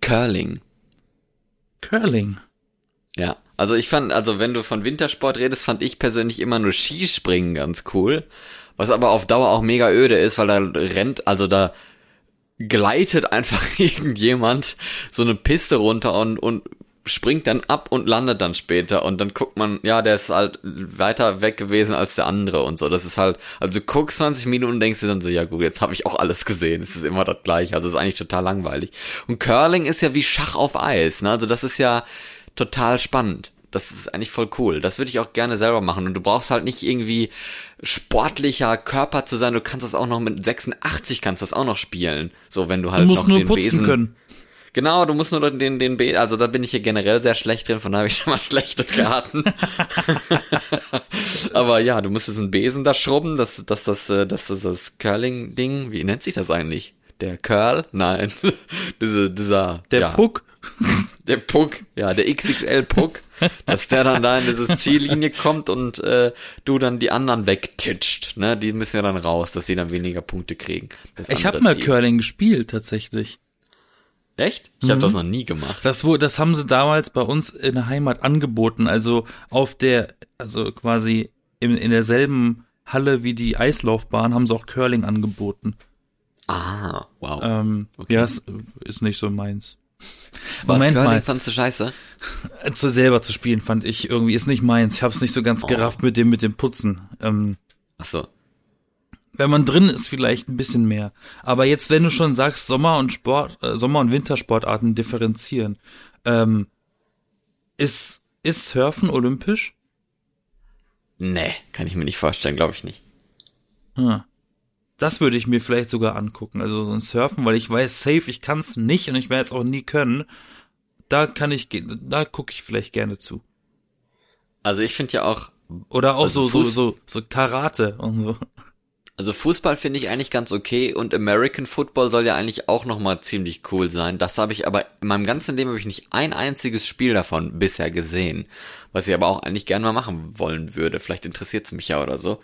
Curling. Curling. Ja, also ich fand, also wenn du von Wintersport redest, fand ich persönlich immer nur Skispringen ganz cool. Was aber auf Dauer auch mega öde ist, weil da rennt, also da gleitet einfach irgendjemand so eine Piste runter und, und springt dann ab und landet dann später und dann guckt man, ja, der ist halt weiter weg gewesen als der andere und so. Das ist halt, also du guckst 20 Minuten und denkst dir dann so, ja gut, jetzt habe ich auch alles gesehen. Es ist immer das gleiche, also ist eigentlich total langweilig. Und Curling ist ja wie Schach auf Eis, ne? Also das ist ja total spannend. Das ist eigentlich voll cool. Das würde ich auch gerne selber machen. Und du brauchst halt nicht irgendwie sportlicher Körper zu sein. Du kannst das auch noch mit 86 kannst das auch noch spielen. So, wenn du halt Du musst noch nur den putzen Besen können. Genau, du musst nur den, den B, also da bin ich hier generell sehr schlecht drin, von daher habe ich schon mal schlechte Karten. Aber ja, du musst diesen Besen da schrubben, das, das, das, äh, das, das, das Curling-Ding, wie nennt sich das eigentlich? Der Curl? Nein. Diese, dieser, Der ja, Puck. Der Puck, ja, der XXL-Puck, dass der dann da in diese Ziellinie kommt und äh, du dann die anderen wegtitscht, ne? Die müssen ja dann raus, dass die dann weniger Punkte kriegen. Ich habe mal Team. Curling gespielt, tatsächlich. Echt? Ich habe das noch nie gemacht. Das, wo, das haben sie damals bei uns in der Heimat angeboten, also auf der, also quasi in, in derselben Halle wie die Eislaufbahn haben sie auch Curling angeboten. Ah, wow. Ähm, Okay. Ja, ist, ist nicht so meins. Was, Moment Curling mal, fandst du scheiße? zu selber zu spielen fand ich irgendwie ist nicht meins. Ich habe es nicht so ganz Oh. gerafft mit dem mit dem Putzen. Ähm, Ach so. wenn man drin ist, vielleicht ein bisschen mehr. Aber jetzt, wenn du schon sagst, Sommer und Sport, äh, Sommer- und Wintersportarten differenzieren, ähm, ist, ist Surfen olympisch? Nee, kann ich mir nicht vorstellen, glaube ich nicht. Hm. Das würde ich mir vielleicht sogar angucken. Also so ein Surfen, weil ich weiß, safe, ich kann es nicht und ich werde es auch nie können. Da kann ich, da gucke ich vielleicht gerne zu. Also ich finde ja auch, Oder auch Also so, so, so, so Karate und so. also Fußball finde ich eigentlich ganz okay und American Football soll ja eigentlich auch nochmal ziemlich cool sein. Das habe ich aber, in meinem ganzen Leben habe ich nicht ein einziges Spiel davon bisher gesehen. Was ich aber auch eigentlich gerne mal machen wollen würde. Vielleicht interessiert es mich ja oder so.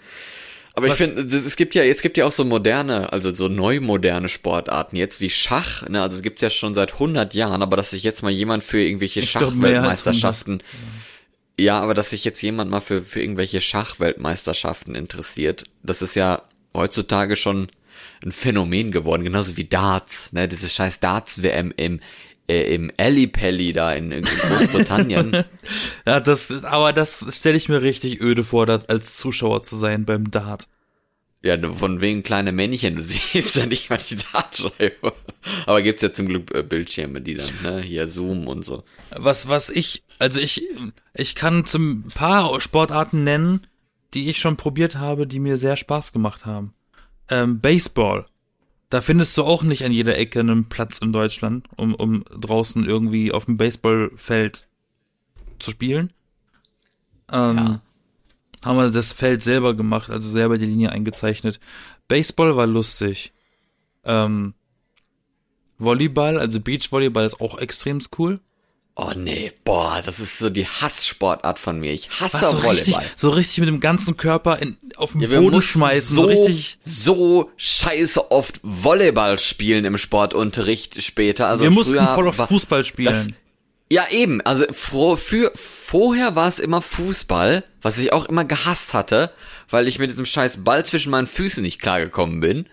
Aber ich Was- finde, das- es gibt ja, es gibt ja auch so moderne, also so neu moderne Sportarten. Jetzt wie Schach, ne, also es gibt ja schon seit 100 Jahren, aber dass sich jetzt mal jemand für irgendwelche Ich Schachweltmeisterschaften Ja, aber dass sich jetzt jemand mal für, für irgendwelche Schachweltmeisterschaften interessiert, das ist ja heutzutage schon ein Phänomen geworden, genauso wie Darts, ne, diese scheiß Darts-WM im, äh, im Ellipelli da in, in Großbritannien. ja, das, aber das stelle ich mir richtig öde vor, da als Zuschauer zu sein beim Dart. Ja, von wegen kleine Männchen, du siehst ja nicht mal die Dartscheibe. Aber gibt's ja zum Glück äh, Bildschirme, die dann, ne, hier Zoom und so. Was, was ich, also ich, ich kann zum paar Sportarten nennen, die ich schon probiert habe, die mir sehr Spaß gemacht haben. Ähm, Baseball. Da findest du auch nicht an jeder Ecke einen Platz in Deutschland, um, um draußen irgendwie auf dem Baseballfeld zu spielen. Ähm, ja haben wir das Feld selber gemacht, also selber die Linie eingezeichnet. Baseball war lustig. Ähm, Volleyball, also Beachvolleyball ist auch extrem cool. Oh nee, boah, das ist so die Hasssportart von mir. Ich hasse Was, so Volleyball. Richtig, so richtig mit dem ganzen Körper in, auf den ja, Boden schmeißen. So, so richtig. So scheiße oft Volleyball spielen im Sportunterricht später. Also wir mussten voll auf Fußball spielen. Das, ja, eben. Also für, für, vorher war es immer Fußball, was ich auch immer gehasst hatte, weil ich mit diesem scheiß Ball zwischen meinen Füßen nicht klargekommen bin.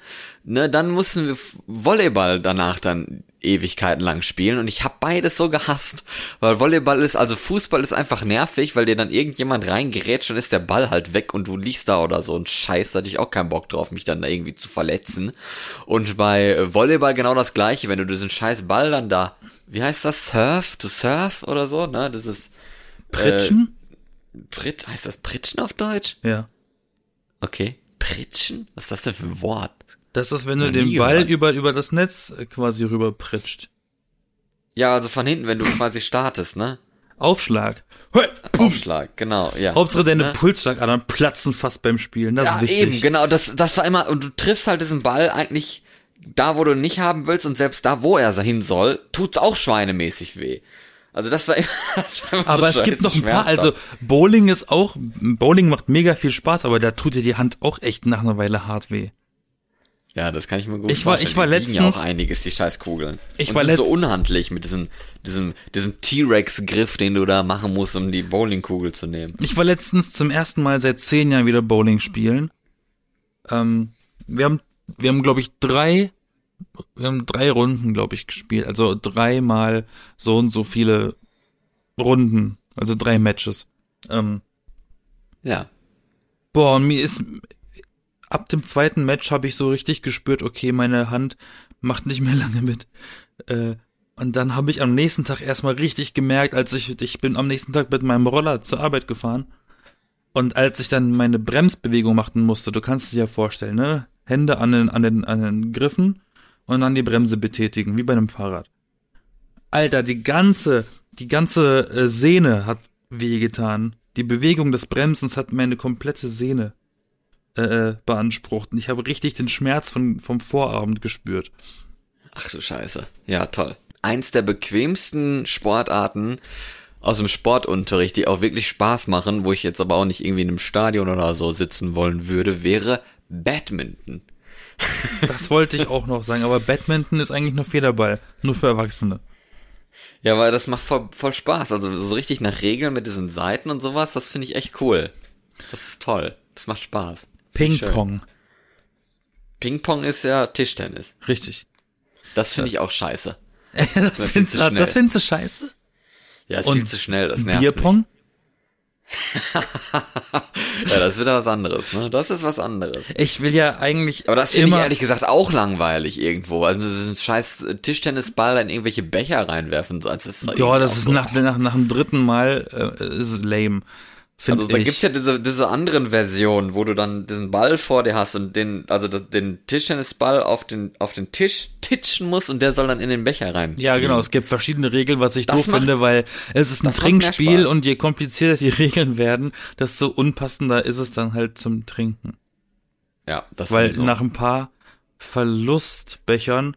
Ne, dann mussten wir Volleyball danach dann Ewigkeiten lang spielen und ich habe beides so gehasst, weil Volleyball ist, also Fußball ist einfach nervig, weil dir dann irgendjemand reingerät, schon ist der Ball halt weg und du liegst da oder so und Scheiß, da hatte ich auch keinen Bock drauf, mich dann da irgendwie zu verletzen. Und bei Volleyball genau das gleiche, wenn du diesen scheiß Ball dann da wie heißt das? Surf? To surf oder so, ne? Das ist. Pritschen? Äh, Prit, heißt das Pritschen auf Deutsch? Ja. Okay. Pritschen? Was ist das denn für ein Wort? Das ist, wenn du den Ball über, über das Netz äh, quasi rüber pritscht. Ja, also von hinten, wenn du quasi startest, ne? Aufschlag. Aufschlag, genau, ja. Hauptsache deine ne? Pulsschlagadern platzen fast beim Spielen, das ja, ist wichtig. eben, genau, das, das war immer, und du triffst halt diesen Ball eigentlich da, wo du ihn nicht haben willst und selbst da, wo er hin soll, tut's auch schweinemäßig weh. Also das war immer, das war immer Aber so es gibt noch ein paar, also Bowling ist auch, Bowling macht mega viel Spaß, aber da tut dir die Hand auch echt nach einer Weile hart weh. Ja, das kann ich mir gut ich war, Ich war letztens, ja auch einiges, die Scheißkugeln. Ich und war sind so unhandlich mit diesem, diesem, diesem T-Rex-Griff, den du da machen musst, um die Bowlingkugel zu nehmen. Ich war letztens zum ersten Mal seit zehn Jahren wieder Bowling spielen. Ähm, wir haben, wir haben, glaube ich, drei wir haben drei Runden, glaube ich, gespielt. Also dreimal so und so viele Runden. Also drei Matches. Ähm, ja. Boah, und mir ist ab dem zweiten Match habe ich so richtig gespürt, okay, meine Hand macht nicht mehr lange mit. Äh, und dann habe ich am nächsten Tag erstmal richtig gemerkt, als ich, ich bin am nächsten Tag mit meinem Roller zur Arbeit gefahren. Und als ich dann meine Bremsbewegung machen musste, du kannst dir ja vorstellen, ne? Hände an den, an den, an den Griffen und dann die Bremse betätigen, wie bei einem Fahrrad. Alter, die ganze, die ganze äh, Sehne hat wehgetan. Die Bewegung des Bremsens hat meine komplette Sehne äh, äh, beansprucht. Und ich habe richtig den Schmerz von, vom Vorabend gespürt. Ach du Scheiße. Ja, toll. Eins der bequemsten Sportarten aus dem Sportunterricht, die auch wirklich Spaß machen, wo ich jetzt aber auch nicht irgendwie in einem Stadion oder so sitzen wollen würde, wäre Badminton. Das wollte ich auch noch sagen, aber Badminton ist eigentlich nur Federball, nur für Erwachsene. Ja, weil das macht voll, voll Spaß. Also so richtig nach Regeln mit diesen Seiten und sowas, das finde ich echt cool. Das ist toll. Das macht Spaß. Ping-Pong. Ping-Pong ist ja Tischtennis. Richtig. Das finde ich auch scheiße. das, das findest du, das findest du scheiße? Ja, ist und viel zu schnell, das nervt Bierpong? Mich. ja, das ist wieder was anderes, ne? Das ist was anderes. Ich will ja eigentlich. Aber das finde ich ehrlich gesagt auch langweilig irgendwo. Also so ein scheiß Tischtennisball in irgendwelche Becher reinwerfen. Das ist ja, das ist so. nach, nach, nach dem dritten Mal äh, ist lame. Also da ich. gibt's ja diese, diese anderen Versionen, wo du dann diesen Ball vor dir hast und den, also den Tischtennisball auf den, auf den Tisch titschen musst und der soll dann in den Becher rein. Ja, genau, es gibt verschiedene Regeln, was ich das doof macht, finde, weil es ist ein Trinkspiel und je komplizierter die Regeln werden, desto unpassender ist es dann halt zum Trinken. Ja, das Weil so. nach ein paar Verlustbechern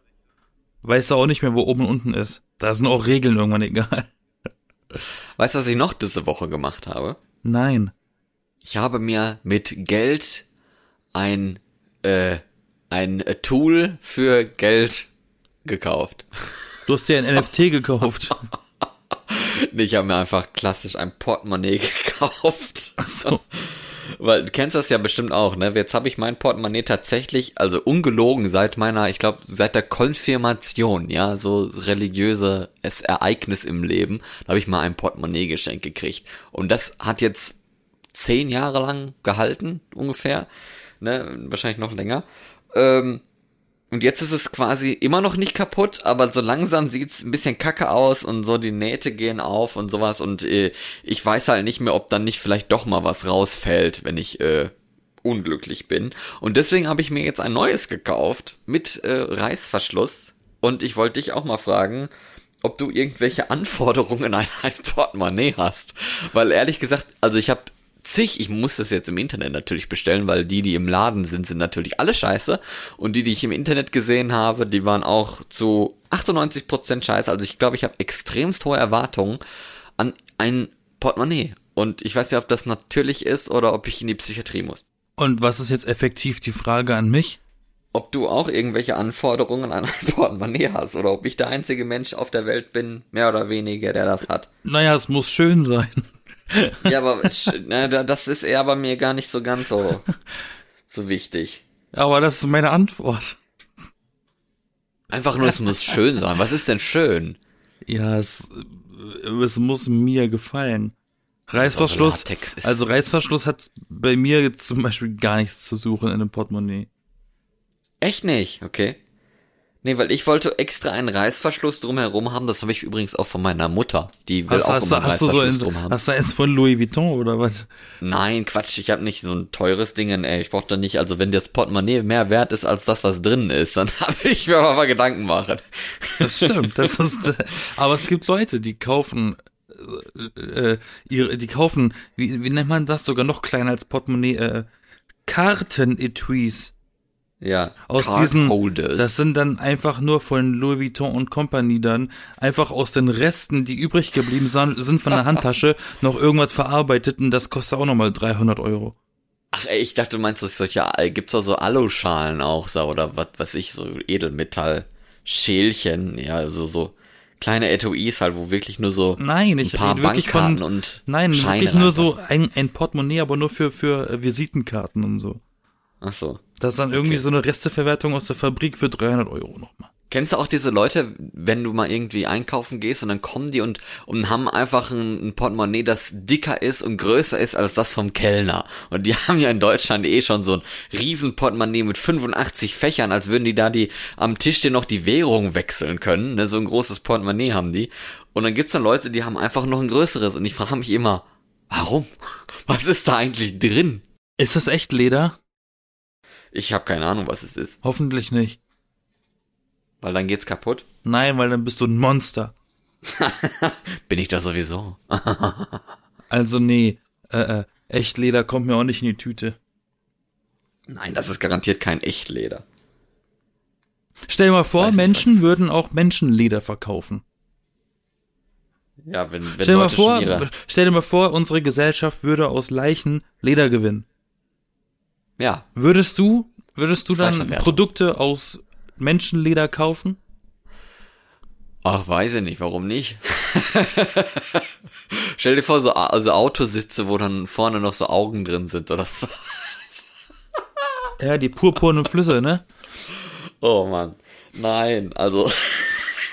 weißt du auch nicht mehr, wo oben und unten ist. Da sind auch Regeln irgendwann egal. Weißt du, was ich noch diese Woche gemacht habe? Nein. Ich habe mir mit Geld ein, äh, ein Tool für Geld gekauft. Du hast dir ein NFT gekauft. ich habe mir einfach klassisch ein Portemonnaie gekauft. Ach so. Weil du kennst das ja bestimmt auch, ne? Jetzt habe ich mein Portemonnaie tatsächlich, also ungelogen, seit meiner, ich glaube, seit der Konfirmation, ja, so religiöses Ereignis im Leben, da habe ich mal ein Portemonnaie geschenkt gekriegt. Und das hat jetzt zehn Jahre lang gehalten, ungefähr, ne? Wahrscheinlich noch länger. Ähm, und jetzt ist es quasi immer noch nicht kaputt, aber so langsam sieht's ein bisschen kacke aus und so die Nähte gehen auf und sowas und äh, ich weiß halt nicht mehr, ob dann nicht vielleicht doch mal was rausfällt, wenn ich äh, unglücklich bin. Und deswegen habe ich mir jetzt ein neues gekauft mit äh, Reißverschluss und ich wollte dich auch mal fragen, ob du irgendwelche Anforderungen an ein Portemonnaie hast. Weil ehrlich gesagt, also ich habe zig, ich muss das jetzt im Internet natürlich bestellen, weil die, die im Laden sind, sind natürlich alle scheiße. Und die, die ich im Internet gesehen habe, die waren auch zu 98% scheiße. Also ich glaube, ich habe extremst hohe Erwartungen an ein Portemonnaie. Und ich weiß ja, ob das natürlich ist oder ob ich in die Psychiatrie muss. Und was ist jetzt effektiv die Frage an mich? Ob du auch irgendwelche Anforderungen an ein Portemonnaie hast oder ob ich der einzige Mensch auf der Welt bin, mehr oder weniger, der das hat. Naja, es muss schön sein. Ja, aber na, das ist eher bei mir gar nicht so ganz so, so wichtig. Aber das ist meine Antwort. Einfach nur, es muss schön sein. Was ist denn schön? Ja, es, es muss mir gefallen. Reißverschluss, also Reißverschluss hat bei mir jetzt zum Beispiel gar nichts zu suchen in einem Portemonnaie. Echt nicht, okay. Nee, weil ich wollte extra einen Reißverschluss drumherum haben. Das habe ich übrigens auch von meiner Mutter. Die will Hast, auch hast, einen hast du so Reißverschluss in, drum haben. hast du eins von Louis Vuitton oder was? Nein, Quatsch, ich habe nicht so ein teures Ding, ey. Ich brauche da nicht, also wenn das Portemonnaie mehr wert ist als das, was drin ist, dann will ich mir aber mal Gedanken machen. Das stimmt, das ist, aber es gibt Leute, die kaufen, äh, äh, ihre, die kaufen, wie, wie nennt man das, sogar noch kleiner als Portemonnaie, äh, Kartenetuis. Ja, Aus Card diesen, das sind dann einfach nur von Louis Vuitton und Company dann, einfach aus den Resten, die übrig geblieben sind, sind von der Handtasche, noch irgendwas verarbeitet und das kostet auch nochmal 300 Euro. Ach, ey, ich dachte, du meinst so solche, gibt's auch so Aluschalen auch, so, oder was weiß ich, so Edelmetall-Schälchen, ja, also so kleine Etuis halt, wo wirklich nur so Nein, ich ein paar rede wirklich Bankkarten von, und nein, Scheine wirklich nur so ein, ein Portemonnaie, aber nur für, für äh, Visitenkarten und so. Ach so. Das ist dann irgendwie so eine Resteverwertung aus der Fabrik für 300 Euro nochmal. Kennst du auch diese Leute, wenn du mal irgendwie einkaufen gehst und dann kommen die und, und haben einfach ein, ein Portemonnaie, das dicker ist und größer ist als das vom Kellner. Und die haben ja in Deutschland eh schon so ein riesen Portemonnaie mit 85 Fächern, als würden die da die am Tisch dir noch die Währung wechseln können. Ne? So ein großes Portemonnaie haben die. Und dann gibt's dann Leute, die haben einfach noch ein größeres. Und ich frage mich immer, warum? Was ist da eigentlich drin? Ist das echt Leder? Ich habe keine Ahnung, was es ist. Hoffentlich nicht. Weil dann geht's kaputt. Nein, weil dann bist du ein Monster. Bin ich da sowieso. Also nee, äh, äh, echt Leder kommt mir auch nicht in die Tüte. Nein, das ist garantiert kein Echtleder. Stell dir mal vor, nicht, Menschen würden auch Menschenleder verkaufen. Ja, wenn, wenn Stell dir mal vor, stell dir mal vor, unsere Gesellschaft würde aus Leichen Leder gewinnen. Ja, Würdest du, würdest du dann. Produkte aus Menschenleder kaufen? ach, weiß ich nicht, warum nicht? Stell dir vor, so also Autositze, wo dann vorne noch so Augen drin sind oder so. Ja, die purpurnen Flüsse, ne? Oh Mann. Nein, also.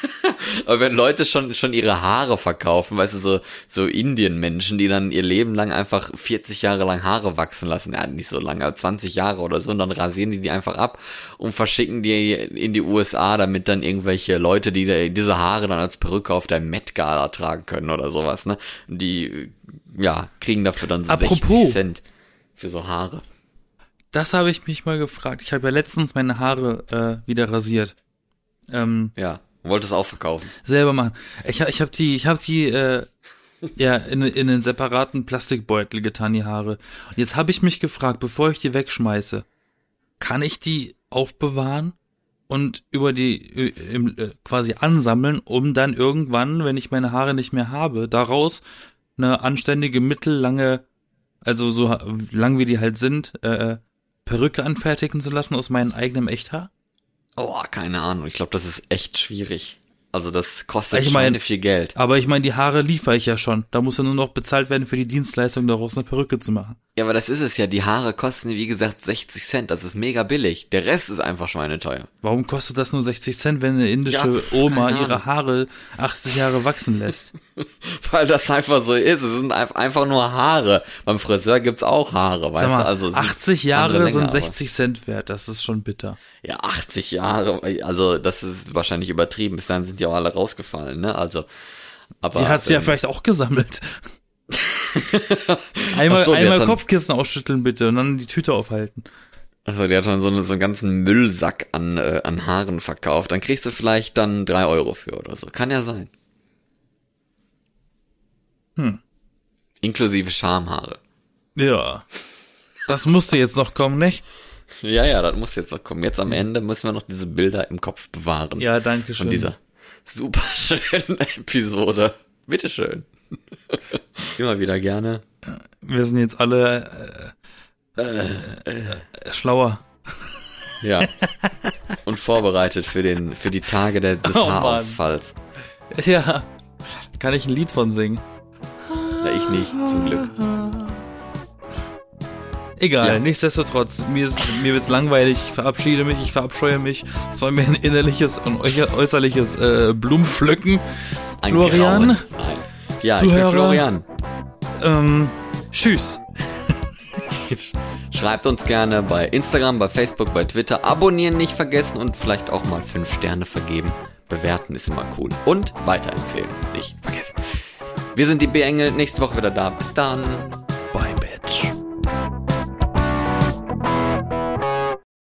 Aber wenn Leute schon, schon ihre Haare verkaufen, weißt du, so, so Indien-Menschen, die dann ihr Leben lang einfach 40 Jahre lang Haare wachsen lassen, ja, nicht so lange, aber 20 Jahre oder so, und dann rasieren die die einfach ab und verschicken die in die USA, damit dann irgendwelche Leute, die da- diese Haare dann als Perücke auf der Met-Gala tragen können oder sowas, ne? Die, ja, kriegen dafür dann so Apropos. 60 Cent für so Haare. Das habe ich mich mal gefragt. Ich habe ja letztens meine Haare äh, wieder rasiert. Ähm, Ja, wollte es auch verkaufen. selber machen. Ich, hab- ich habe die, ich habe die äh, ja in, in einen separaten Plastikbeutel getan, die Haare. Und jetzt habe ich mich gefragt, bevor ich die wegschmeiße, kann ich die aufbewahren und über die äh, äh, quasi ansammeln, um dann irgendwann, wenn ich meine Haare nicht mehr habe, daraus eine anständige mittellange, also so lang wie die halt sind, äh, Perücke anfertigen zu lassen aus meinem eigenen Echthaar? Oh, keine Ahnung. Ich glaube, das ist echt schwierig. Also das kostet Ich mein- viel Geld. Aber ich meine, die Haare liefere ich ja schon. Da muss ja nur noch bezahlt werden für die Dienstleistung, daraus eine Perücke zu machen. Ja, aber das ist es ja. Die Haare kosten, wie gesagt, 60 Cent. Das ist mega billig. Der Rest ist einfach schweineteuer. Warum kostet das nur 60 Cent, wenn eine indische Ja, Oma ihre Haare 80 Jahre wachsen lässt? Weil das einfach so ist. Es sind einf- einfach nur Haare. Beim Friseur gibt's auch Haare, weißt mal, du? Also es sind 80 andere Jahre Länge, sind aber- 60 Cent wert. Das ist schon bitter. Ja, 80 Jahre. Also das ist wahrscheinlich übertrieben. Bis dann sind die auch alle rausgefallen, ne? Also. Aber, Die hat sie ja ähm, vielleicht auch gesammelt. Einmal so, einmal dann- Kopfkissen ausschütteln bitte und dann die Tüte aufhalten. Also der hat dann so, eine, so einen ganzen Müllsack an, äh, an Haaren verkauft. Dann kriegst du vielleicht dann drei Euro für oder so. Kann ja sein. Hm. Inklusive Schamhaare. Ja. Das musste jetzt noch kommen, nicht? Ja, ja, das muss jetzt noch kommen. Jetzt am Ende müssen wir noch diese Bilder im Kopf bewahren. Ja, danke schön. Von dieser super schönen Episode. Bitteschön. Immer wieder gerne. Wir sind jetzt alle äh, äh, schlauer. Ja. Und vorbereitet für den, für die Tage der, des Oh, Mann. Haarausfalls. Ja. Kann ich ein Lied von singen? Na, ich nicht, zum Glück. Egal, Ja. nichtsdestotrotz, mir, ist, mir wird's langweilig, ich verabschiede mich, ich verabscheue mich. Es war mir ein innerliches und äußer- äußerliches äh, Blumenpflücken. Ein Florian? Grauen. Nein. Ja, Zuhörer? ich bin Florian. Ähm, tschüss. Schreibt uns gerne bei Instagram, bei Facebook, bei Twitter. Abonnieren nicht vergessen und vielleicht auch mal 5 Sterne vergeben. Bewerten ist immer cool. Und weiterempfehlen nicht vergessen. Wir sind die B-Engel, nächste Woche wieder da. Bis dann.